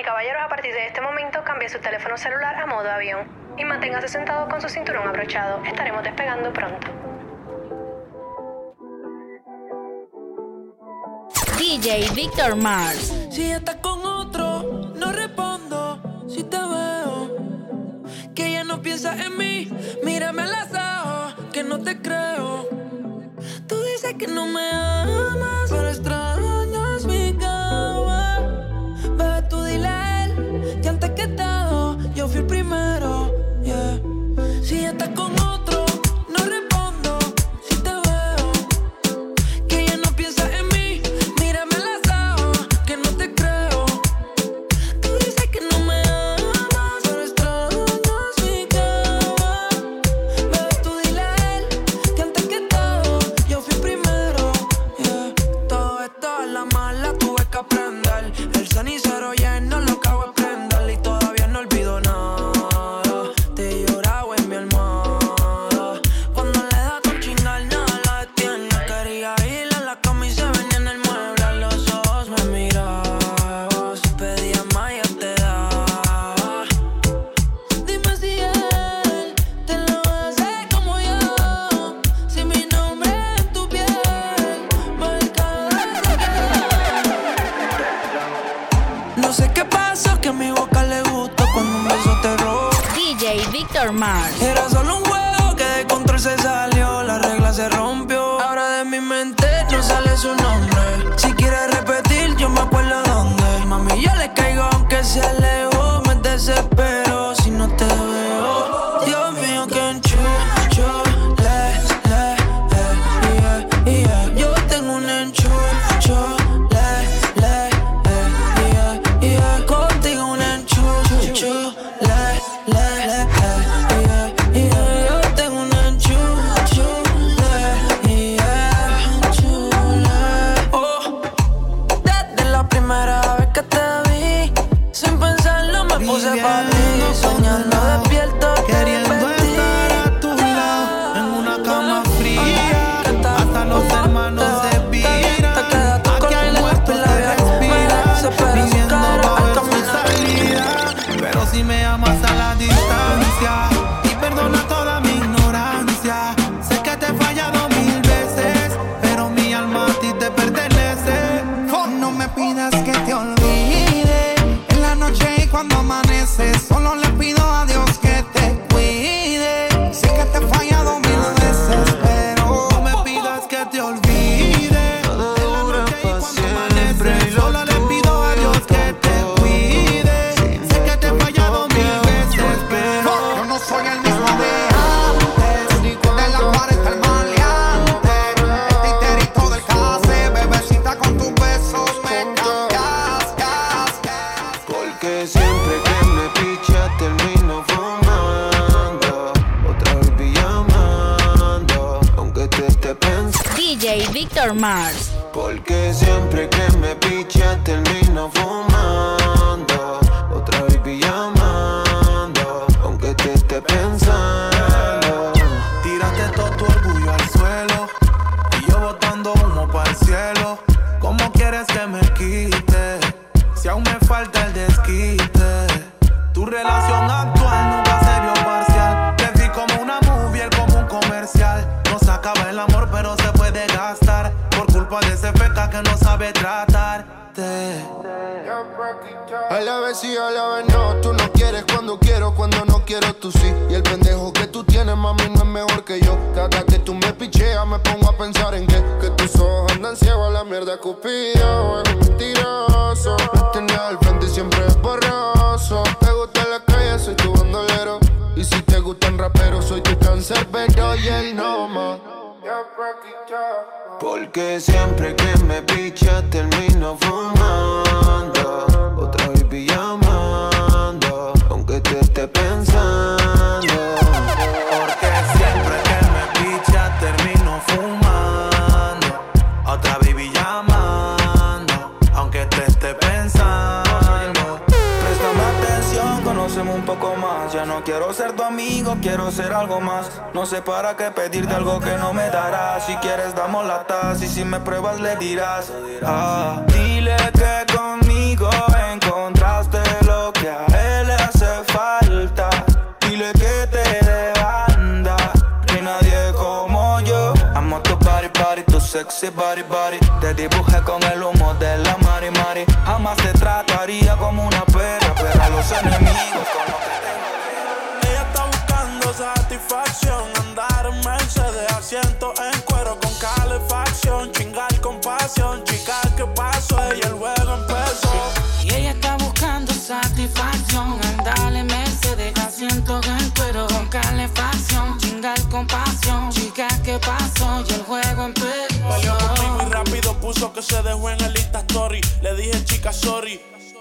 y caballeros, a partir de este momento cambie su teléfono celular a modo avión y manténgase sentado con su cinturón abrochado. Estaremos despegando pronto. DJ Victor Mars. Si estás con otro, no respondo si te veo. Que ella no piensa en mí, mírame las ojos, que no te creo. Tú dices que no me amas primero. Yeah. Si estás con le gusta cuando un beso te. DJ Victor Mars. Era solo un juego que de control se salió, la regla se rompió. Ahora de mi mente no sale su nombre. Si quiere repetir, yo me acuerdo dónde. Mami, yo le caigo aunque se alejó, me desespero si no te Mars. Quiero ser tu amigo, quiero ser algo más. No sé para qué pedirte algo que no me darás. Si quieres, damos la taza y si me pruebas, le dirás. Ah. Dile que conmigo encontraste lo que a él le hace falta. Dile que te de banda, que nadie como yo. Amo tu body, body, tu sexy body, body. Te dibujé con el humo de la mari, mari. Jamás te trataría como una perra, pero a los enemigos satisfacción, andar en Mercedes, asiento en cuero con calefacción, chingar con pasión, chica, ¿qué pasó? Y el juego empezó. Y ella está buscando satisfacción, andar en Mercedes, asiento en cuero con calefacción, chingar con pasión, chica, ¿qué pasó? Y el juego empezó. Peleó conmigo y rápido puso que se dejó en el Insta Story. Le dije, chica, sorry.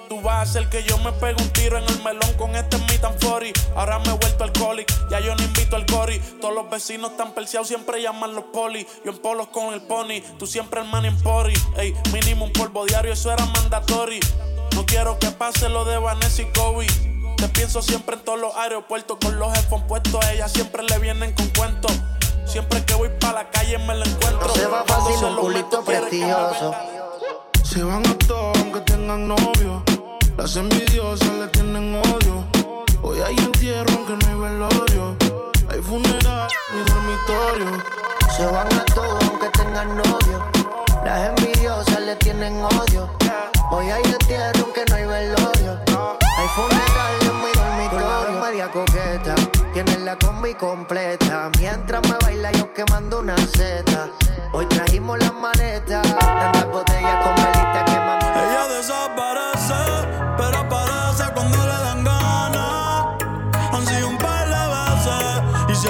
Tú vas a hacer que yo me pegue un tiro en el melón con este and 40. Ahora me he vuelto alcohólico, ya yo no invito al cori. Todos los vecinos están perseados, siempre llaman los poli. Yo en polos con el pony, tú siempre el man en pori. Ey, mínimo un polvo diario, eso era mandatory. No quiero que pase lo de Vanessa y Kobe. Te pienso siempre en todos los aeropuertos con los headphones puestos. A ella siempre le vienen con cuentos. Siempre que voy para la calle me la encuentro. se va fácil un culito prestigioso. Se van a todos aunque tengan novio. Las envidiosas le tienen odio. Hoy hay entierro aunque no hay velorio. Hay funeral y dormitorio. Se van a todos aunque tengan novio. Las envidiosas le tienen odio. Hoy hay entierro aunque no hay velorio. Hay funeral en mi dormitorio. media coqueta. Tienen la combi completa. Mientras me baila yo quemando una seta. Hoy trajimos las maletas. Tantas botellas con velita que Ella desaparece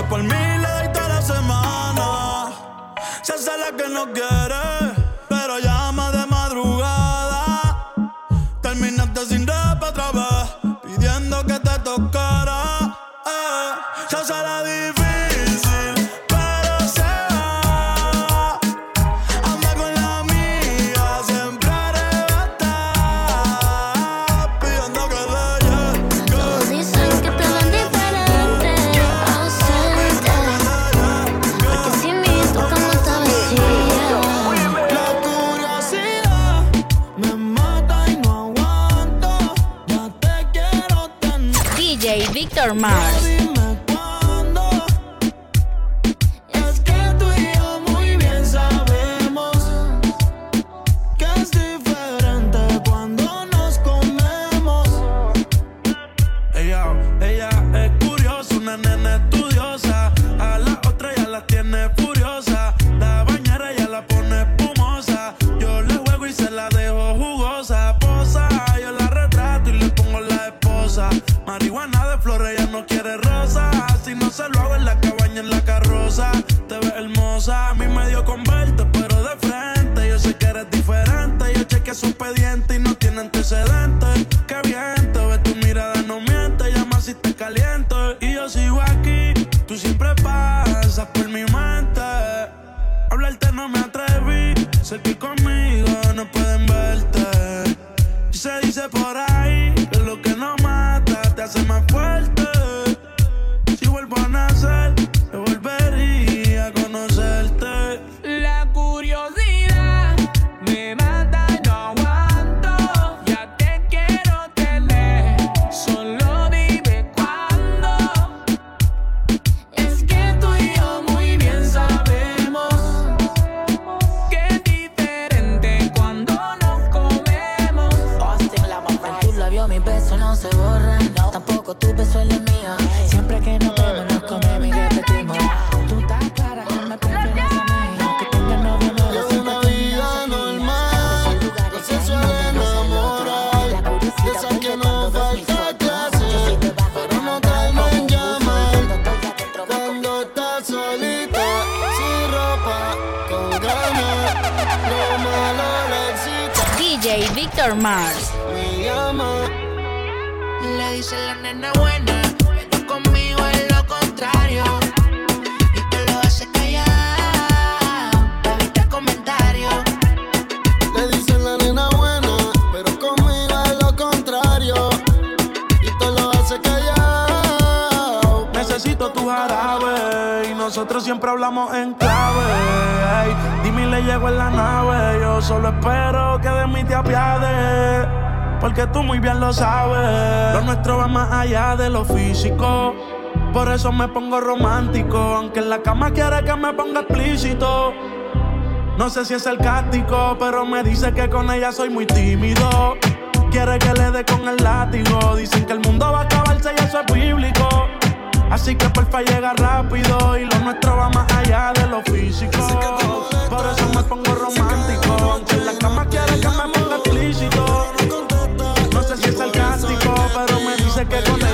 por le doy toda la semana. Se hace la que no quiere, Victor Victor Mars. Me llama, Le dice la nena buena, pero conmigo es lo contrario. Nosotros siempre hablamos en clave. Dime le llego en la nave. Yo solo espero que de mí te apiade. Porque tú muy bien lo sabes. Lo nuestro va más allá de lo físico. Por eso me pongo romántico. Aunque en la cama quiere que me ponga explícito. No sé si es sarcástico, pero me dice que con ella soy muy tímido. Quiere que le dé con el látigo. Dicen que el mundo va a acabarse y eso es bíblico. Así que porfa llega rápido y lo nuestro va más allá de lo físico. Por eso me pongo romántico, en la cama quiere que me ponga explícito. No sé si es sarcástico, pero me dice que con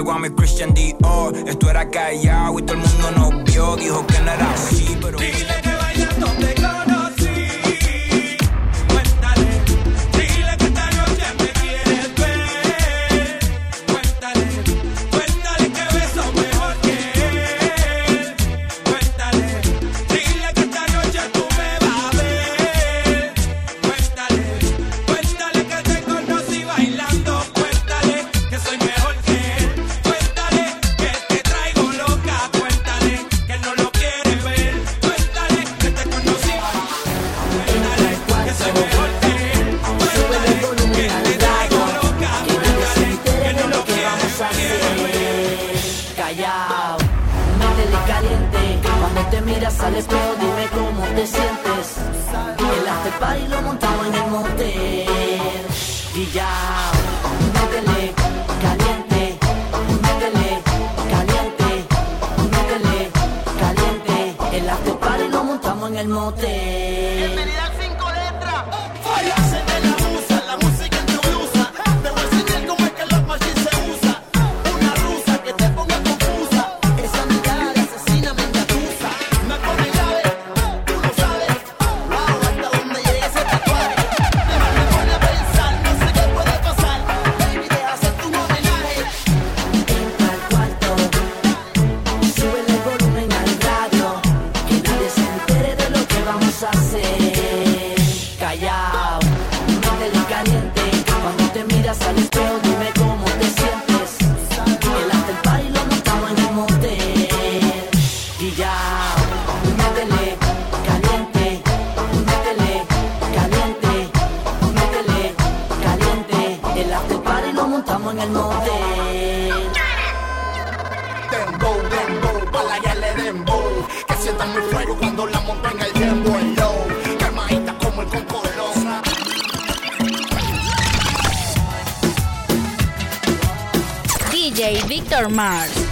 pegó a mi sale pro, dime cómo te sientes. Y el after party lo montamos en el monte. Y ya, métele, caliente, métele, caliente, métele, caliente. El after party lo montamos en el motel. DJ Victor Mars.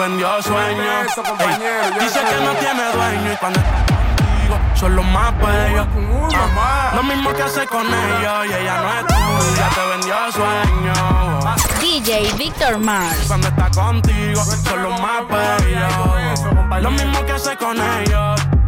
Vendió sueños. Ey, dice que no tiene dueño y cuando está contigo son los más bellos. Ah, lo mismo que hace con ellos y ella no es tuya, te vendió sueños. DJ Víctor Mars. Cuando está contigo son los más bellos. Lo mismo que hace con ellos.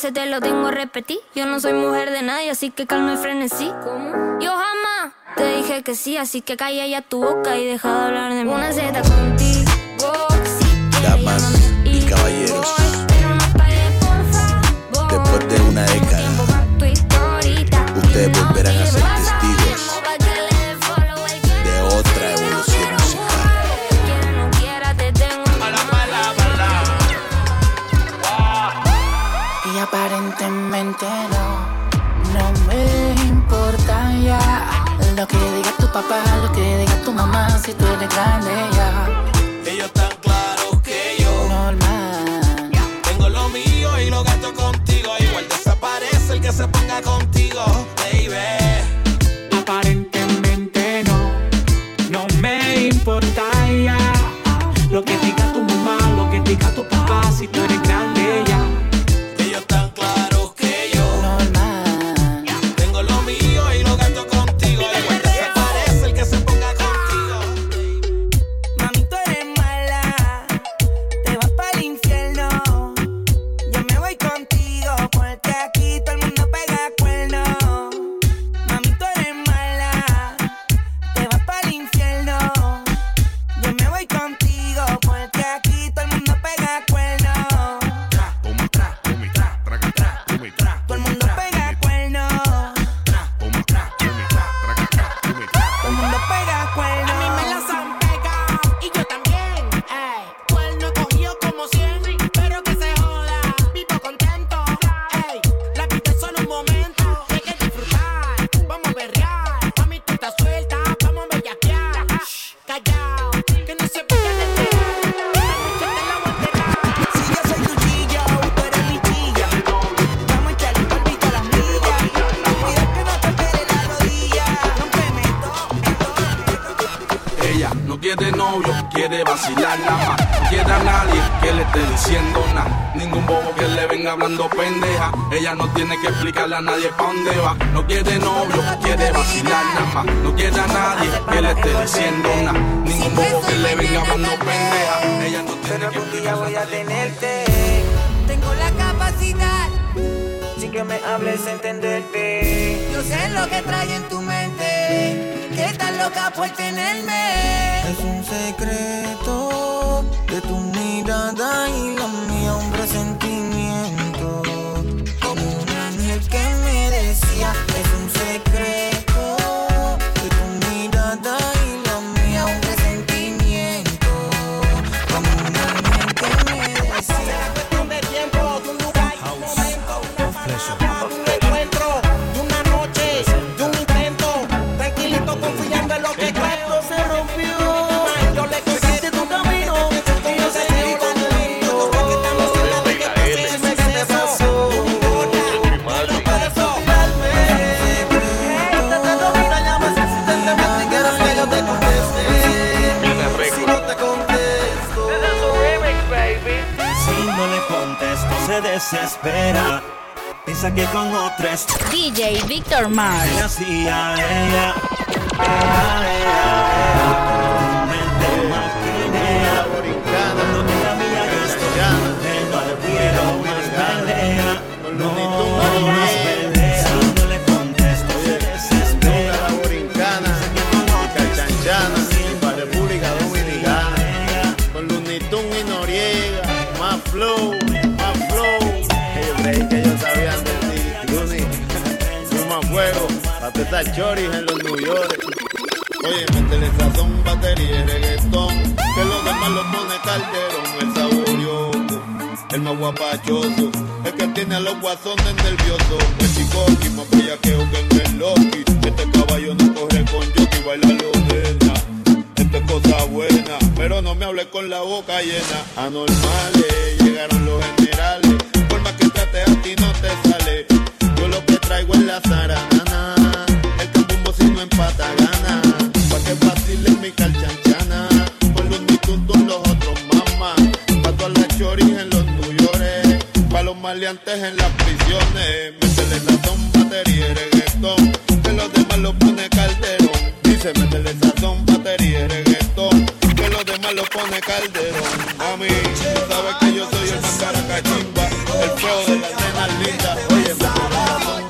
Veces te lo tengo a repetir? Yo no soy mujer de nadie, así que calma y frenesí. ¿Cómo? Yo jamás te dije que sí, así que calla ya tu boca y deja de hablar de mí. Una Z contigo, si Damas y caballeros, después de una década, ustedes volverán a ser Lo que diga tu papá, lo que diga tu mamá Si tú eres grande ya que explicarle a nadie pa' dónde va. No quiere novio, quiere vacilar nada más. No quiere a nadie que le esté diciendo nada. Ningún bobo que le venga hablando pendeja. Ella no tiene que explicarle a nadie. tenerte. Tengo la capacidad. Sin que me hables, entenderte. Yo sé lo que trae en tu mente. Que estás loca por tenerme. Es un secreto de tu mirada y la mía, se desespera. Piensa que con otras DJ Víctor Mars. le hacía a ella. Ea, ea, ea. Tu las choris en los New York. Oye, métele sazón, batería y reggaetón. Que los demás lo pone calderón, el saborioso, el más guapachoso. El que tiene a los guasones nerviosos. El chicoqui, más bellaqueo que en el loqui. Este caballo no corre con yo y baila lorena. Esto es cosa buena, pero no me hable con la boca llena. Anormales, llegaron los generales. Por más que trate a ti no te sale. Yo lo que traigo es la zaranana. maleantes en las prisiones. Métele sazón, batería y reggaetón. Que los demás lo pone Calderón. Dice, métele sazón, batería y reggaetón. Que los demás lo pone Calderón. A mí, sabes que yo soy el más caracachimba. El feo de las nenas lindas. Oye, métele sazón.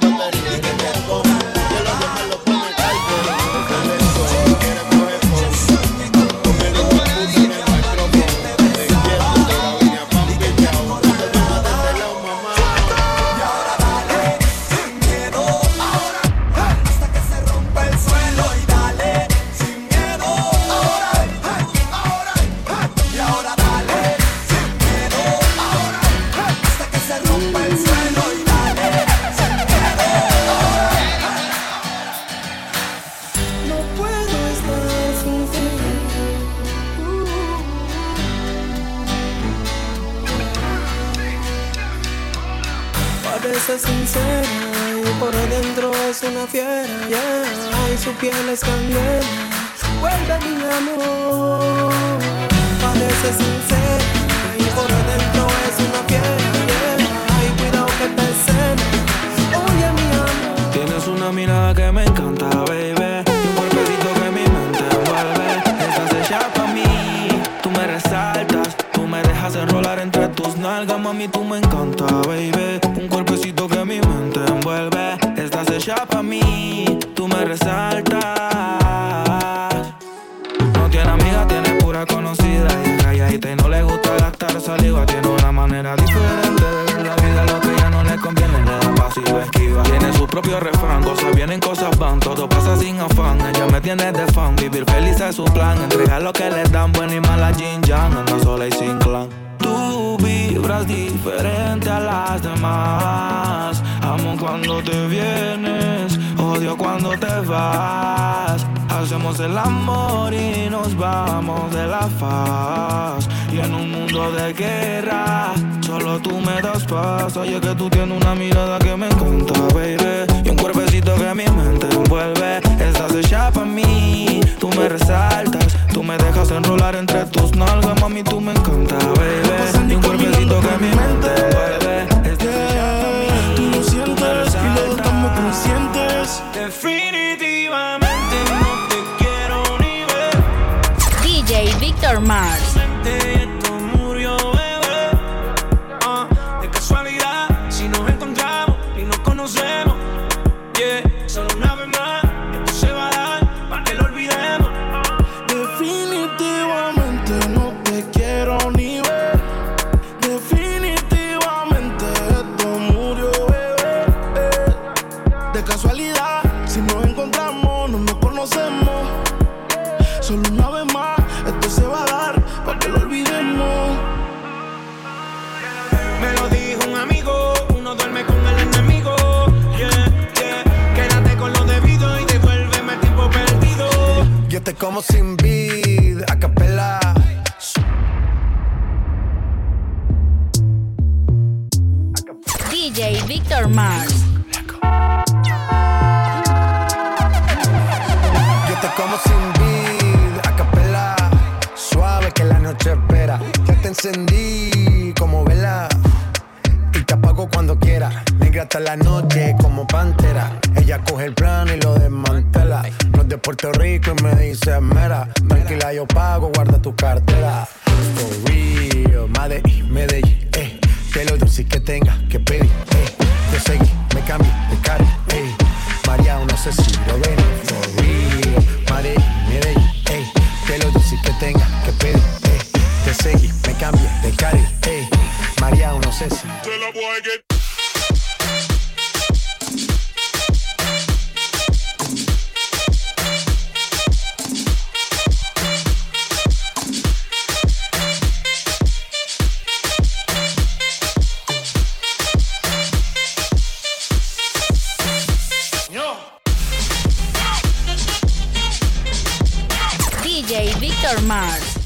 mami, tú me encanta, baby. guerra. Solo tú me das paz. Y es que tú tienes una mirada que me encanta, baby. Y un cuerpecito que a mi mente envuelve. Estás hecha para mí. Tú me resaltas. Tú me dejas enrolar entre tus nalgas, mami. Tú me encanta, baby. Y un cuerpecito que mi mente envuelve. Tú no sientes. Y lo estamos conscientes. Definitivamente no te quiero ni ver. DJ Victor Mars. Mars.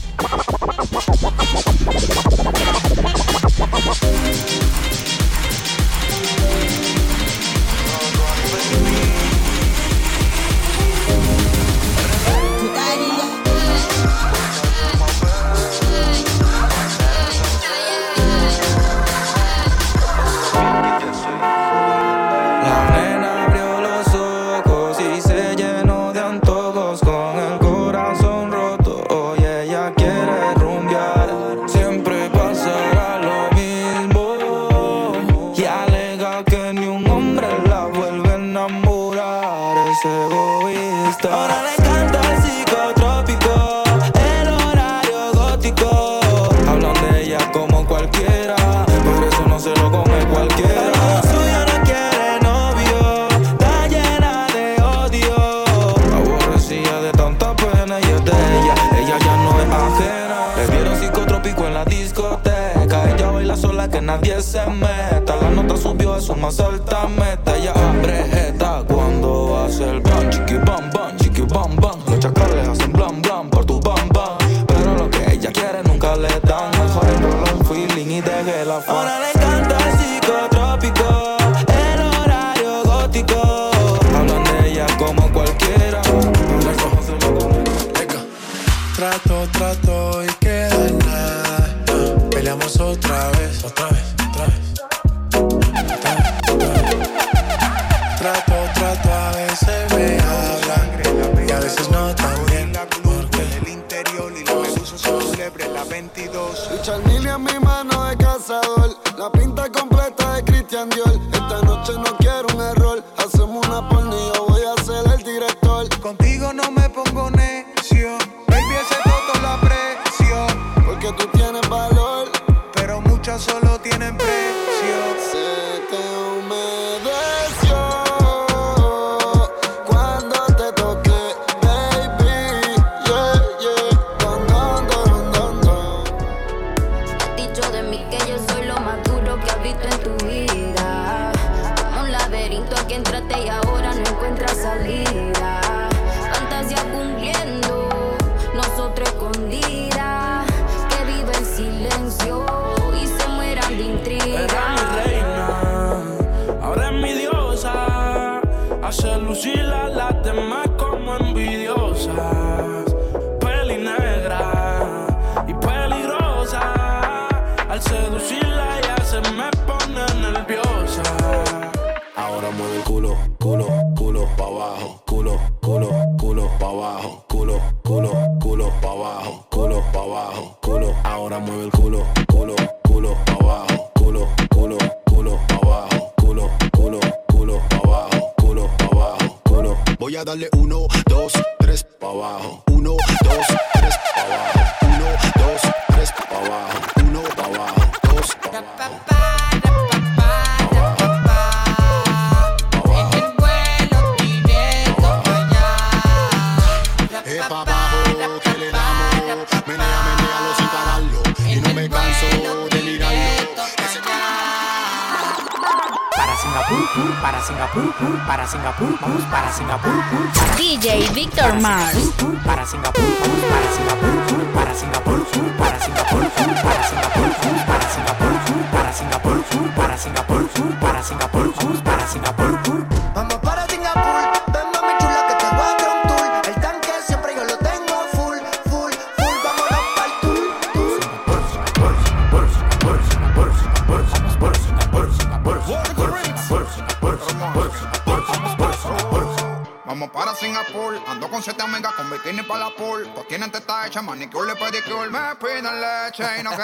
abajo, culo, culo, culo pa' abajo, culo, culo, culo pa' abajo.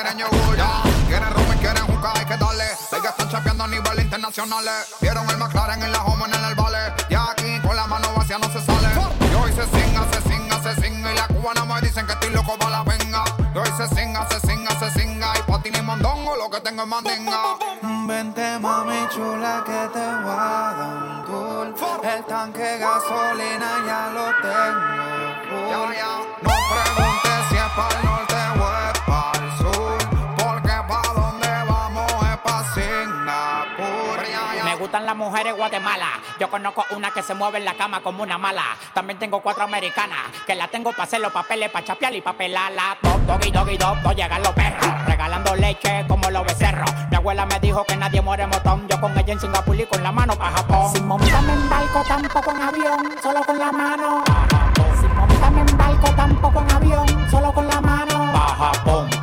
eran yogur, quieren rum y quieren jugar, hay que darle. Sé que están chapeando a nivel internacional. Vieron el McLaren en la homo en el vale. Y aquí con la mano vacía no se sale. Yo hice sing, asesina, asesina. Y la cubana me dicen que estoy loco para la venga. Yo hice sing, asesina, asesina. Y pa' ti ni mondongo, lo que tengo es mandinga. Vente, mami chula, que te voy a dar un tour. El tanque gasolina ya lo tengo. Ya, ya. No preguntes si es para mujer en Guatemala. Yo conozco una que se mueve en la cama como una mala. También tengo cuatro americanas que la tengo para hacer los papeles, para chapear y papelarla. Dog, doggy, doggy, dog, dog, llegan los perros. Regalando leche como los becerros. Mi abuela me dijo que nadie muere en motón. Yo con ella en Singapur y con la mano para Japón. Sin montarme en barco, tampoco en avión, solo con la mano. Sin montarme en barco, tampoco en avión, solo con la mano. Para Japón.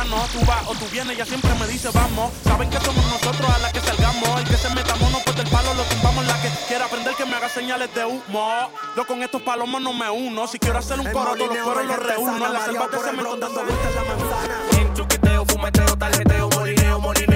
verano. Tú vas o tú vienes, ya siempre me dice vamos. Saben que somos nosotros a la que salgamos. El que se metamos nos corta el palo, lo tumbamos. La que quiera aprender que me haga señales de humo. Yo con estos palomos no me uno. Si quiero hacer un coro, todos los coros los reúno. En la selva de cemento dando vueltas la manzana. En chuquiteo, fumeteo, tarjeteo, molineo, molineo.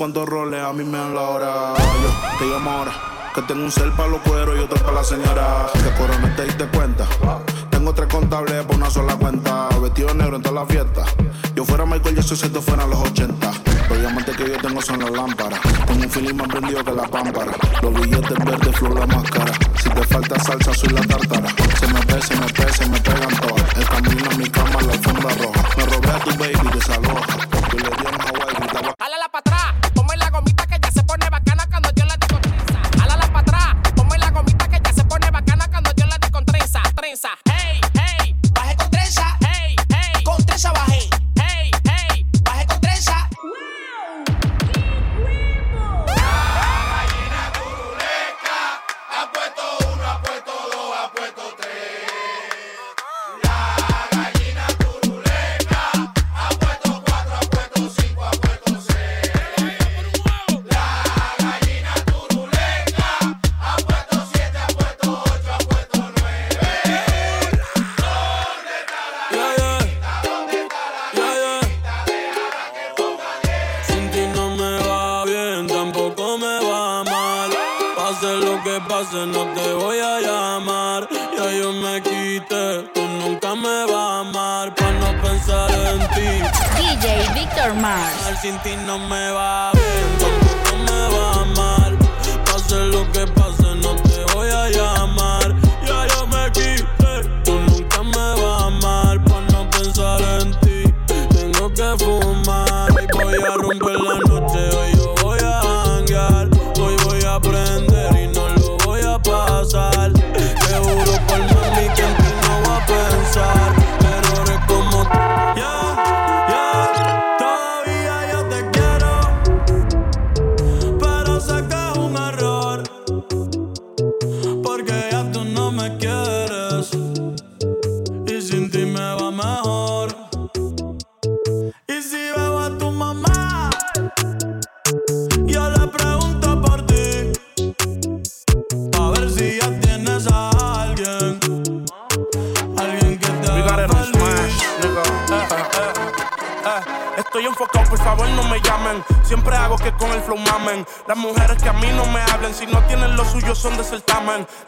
Cuántos roles a mí me dan la hora. Yo te llamo ahora, que tengo un cel para los cueros y otro para la señora. Que Corona te diste cuenta. Tengo tres contables por una sola cuenta. Vestido negro en toda la fiesta. Yo fuera Michael Jackson si esto fueran los 80. Los diamantes que yo tengo son las lámparas. Tengo un feeling más prendido que la pámpara. Los billetes verdes, flor la máscara. Si te falta salsa, soy la tartara. Se me ve, se me ve, se me pegan todas. El camino a mi cama, la alfombra roja. Me robé a tu baby, desaloja.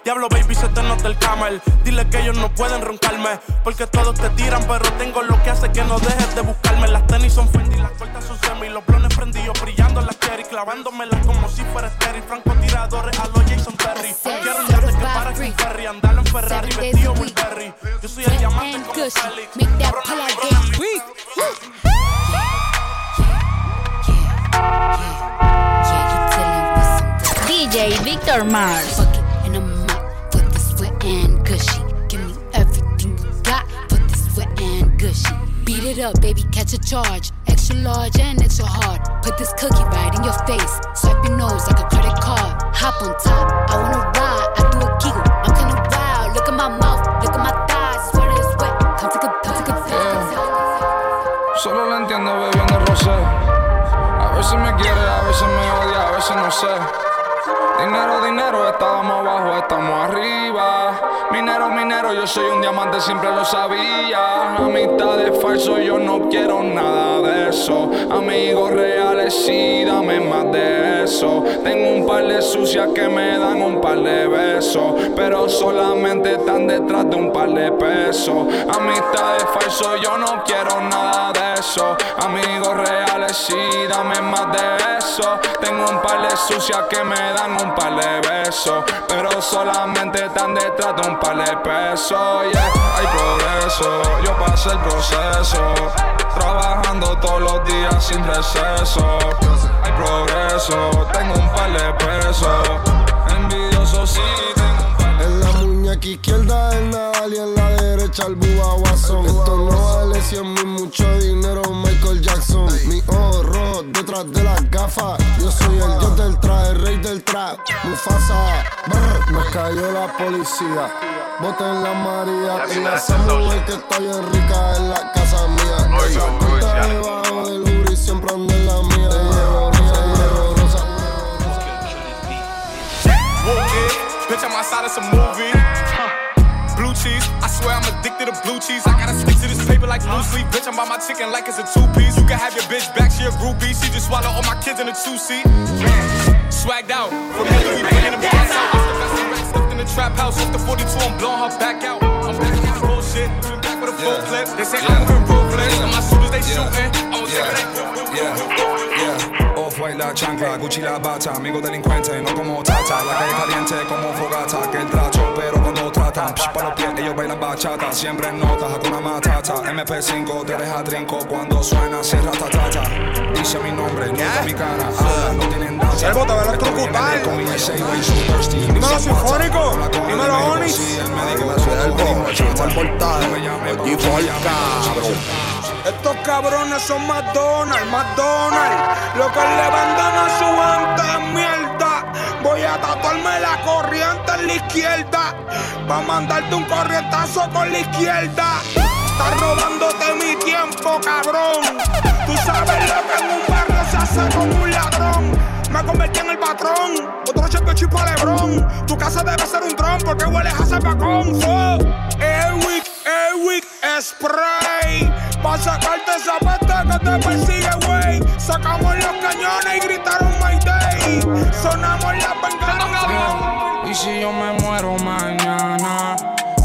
Diablo, baby, se te nota el camel. Dile que ellos no pueden roncarme. Porque todos te tiran, pero tengo lo que hace que no dejes de buscarme. Las tenis son Fendi, las cortas son semi. Los blones prendidos, brillando en las cherry. Clavándomelas como si fuera estéril. Francotiradores a los Jason Terry. Quiero yate que para con Ferry. Andar en Ferrari, vestido Burberry. Yo soy el diamante como DJ Victor Mars. Up, baby, catch a charge. Extra large and extra hard. Put this cookie right in your face. Swipe your nose like a credit card. Hop on top, I wanna ride. I do a giggle, I'm kinda wild. Look at my mouth, look at my thighs. Swear it's wet. Come take a, come take a Solo la entiendo bebiendo rosé. A veces me quiere, a veces me odia, a veces no sé. Dinero, dinero, estábamos abajo, estamos arriba. Minero, minero, yo soy un diamante, siempre lo sabía. Amistades falso, yo no quiero nada de eso. Amigos reales, sí, dame más de eso. Tengo un par de sucias que me dan un par de besos. Pero solamente están detrás de un par de pesos. Amistades falso, yo no quiero nada de eso. Amigos reales, sí, dame más de eso. Tengo un par de sucias que me dan un par de besos. Pero solamente están detrás de un par de pesos. Yeah, hay progreso, yo pasé el proceso. Trabajando todos los días sin receso. Hay progreso, tengo un par de pesos. Envidioso, sí, muñeca izquierda el Nadal y en la derecha el Bubba Watson. Esto no vale 100 mil, mucho dinero, Michael Jackson. Mi ojo rojo detrás de las gafas. Yo soy el dios del traje, el rey del trap. Mufasa, brr, nos cayó la policía. Boten la María y la Samuel que está bien rica en la casa mía. Esa cuenta debajo del jury siempre anda en la mía. Bitch, I'm outside of some movie. Cheese, I swear I'm addicted to blue cheese. I gotta stick to this paper like blue sleep. Bitch, I'm by my chicken like it's a two piece. You can have your bitch back, she a groupie. She just swallow all my kids in a two seat. Swagged out, familiar, we bringing them gas out. It's the best of stuffed in the trap house. Off the 42, I'm blowing her back out. I'm back in this bullshit, been back with a full clip. They say I'm moving ruthless, and my shooters they shooting. I'm Yeah, yeah. Off-white la chancla, Gucci la bata, amigo delincuente, no como tata. La calle caliente como fogata, que el tracho, tratan, psh, pa' los pies, ellos bailan bachata. Siempre en notas, Hakuna Matata. MP5 te deja trinco cuando suena, cierra tatata. Dice mi nombre, nunca mi cara, ah, no tienen data. Servo, te va a electrocutar. Dímelo, Sinfónico. Dímelo, cabrón. Estos cabrones son McDonald's, McDonald's. Lo que le venden a su es mierda. Voy a tatuarme la corriente en la izquierda. Pa' mandarte un corrientazo con la izquierda. Estás robándote mi tiempo, cabrón. Tú sabes lo que en un barrio se hace con un ladrón. Me convertí en el patrón. Otro cheque chipa Lebron. Tu casa debe ser un dron porque hueles a zapacón. Fue Airwick, Airwick Spray. Pa' sacarte esa peste que te persigue, güey. Sacamos los cañones y gritaron My Sonamos las bengalas. Y si yo me muero mañana,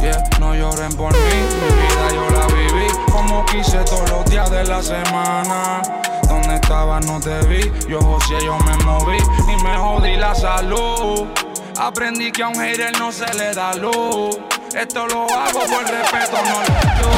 yeah, no lloren por mí, mi vida yo la viví como quise todos los días de la semana. Donde estabas no te vi, yo José, yo me moví y me jodí la salud. Aprendí que a un hater no se le da luz. Esto lo hago por respeto, no lo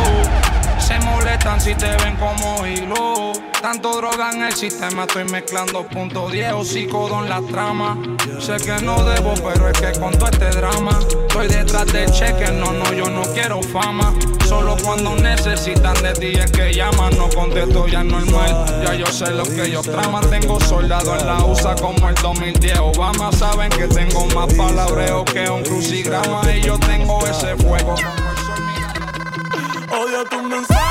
Si te ven como hilo. Tanto droga en el sistema, estoy mezclando punto 10 o psicodo en la trama. Sé que no debo, pero es que con todo este drama. Estoy detrás del cheque, no, no, yo no quiero fama. Solo cuando necesitan de ti es que llaman, no contesto ya normal. Ya yo sé lo que ellos traman. Tengo soldado en la USA como el 2010. Obama saben que tengo más palabreo que un crucigrama. Y yo tengo ese fuego. Odio tu mensaje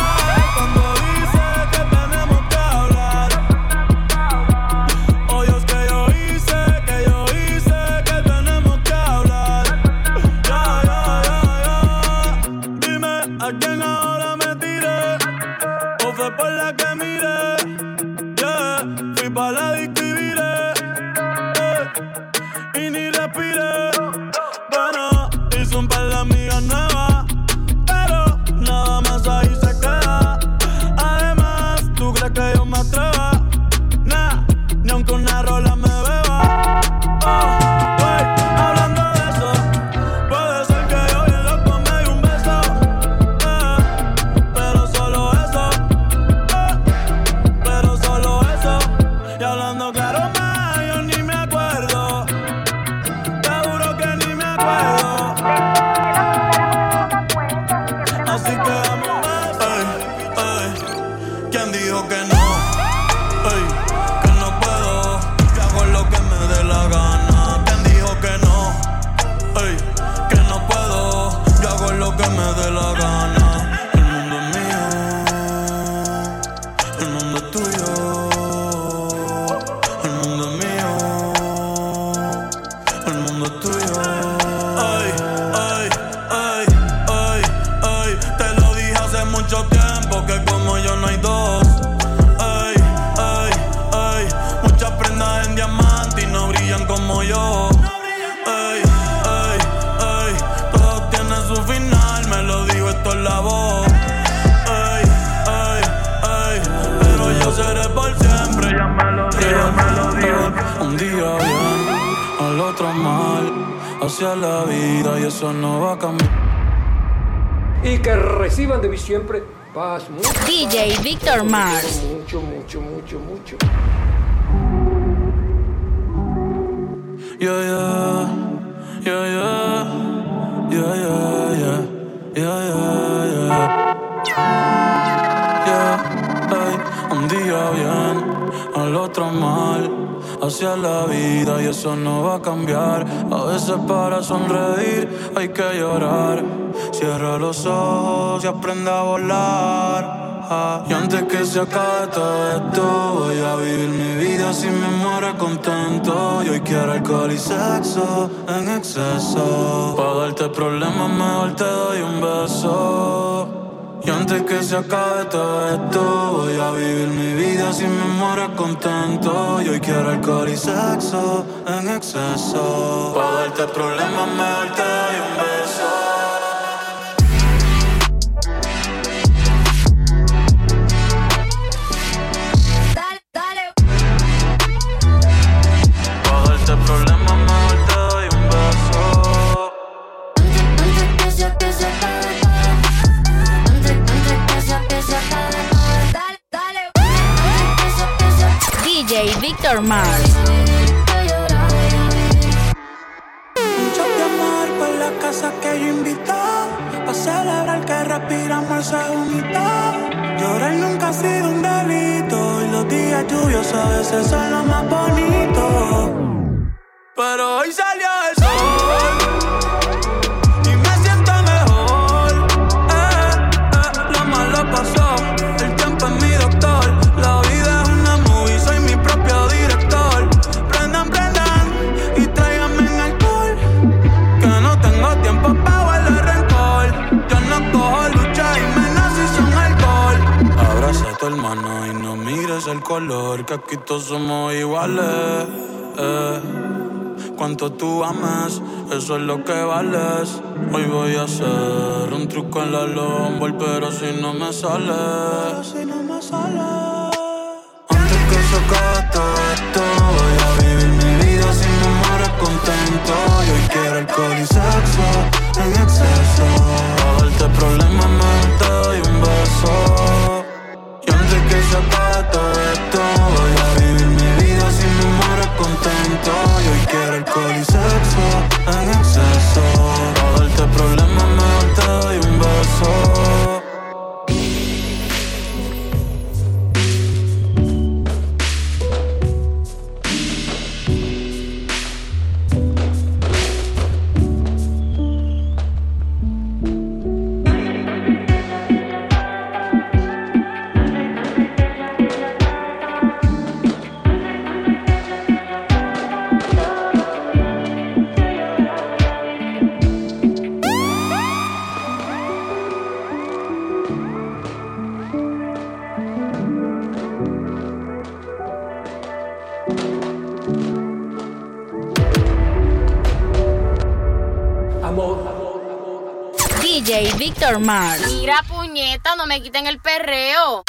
dijo que no? Ey, eso no va a cambiar. Y que reciban de mí siempre paz. DJ paz, Victor Mars. Mucho, mucho, mucho, mucho. Yeah, yeah, yeah, yeah, yeah, yeah, yeah, yeah, yeah, yeah. Un día bien, al otro mal es la vida y eso no va a cambiar. A veces para sonreír hay que llorar. Cierra los ojos y aprende a volar. Ah, Y antes que se acabe todo esto, voy a vivir mi vida sin me muero contento. Y hoy quiero alcohol y sexo en exceso. Para darte problemas, mejor te doy un beso. Y antes que se acabe todo esto, voy a vivir mi vida sin me muero contento. Y hoy quiero alcohol y sexo en exceso. Para darte problemas, mejor te doy un beso. DJ Victor Mars. Mucho de amor por la casa que yo invito. Pa' celebrar que respiramos el segundito. Llorar nunca ha sido un delito. Y los días lluviosos a veces son los más bonitos. Pero hoy salió el sol color, que aquí todos somos iguales. eh. Cuanto tú amas, eso es lo que vales. Hoy voy a hacer un truco en la lomba, pero si no me sale. si no me sale. Antes que se todo esto, voy a vivir mi vida sin muero contento. Y hoy quiero alcohol y sexo en exceso. A darte problemas, me doy un beso. Mira, puñeta, no me quiten el perreo.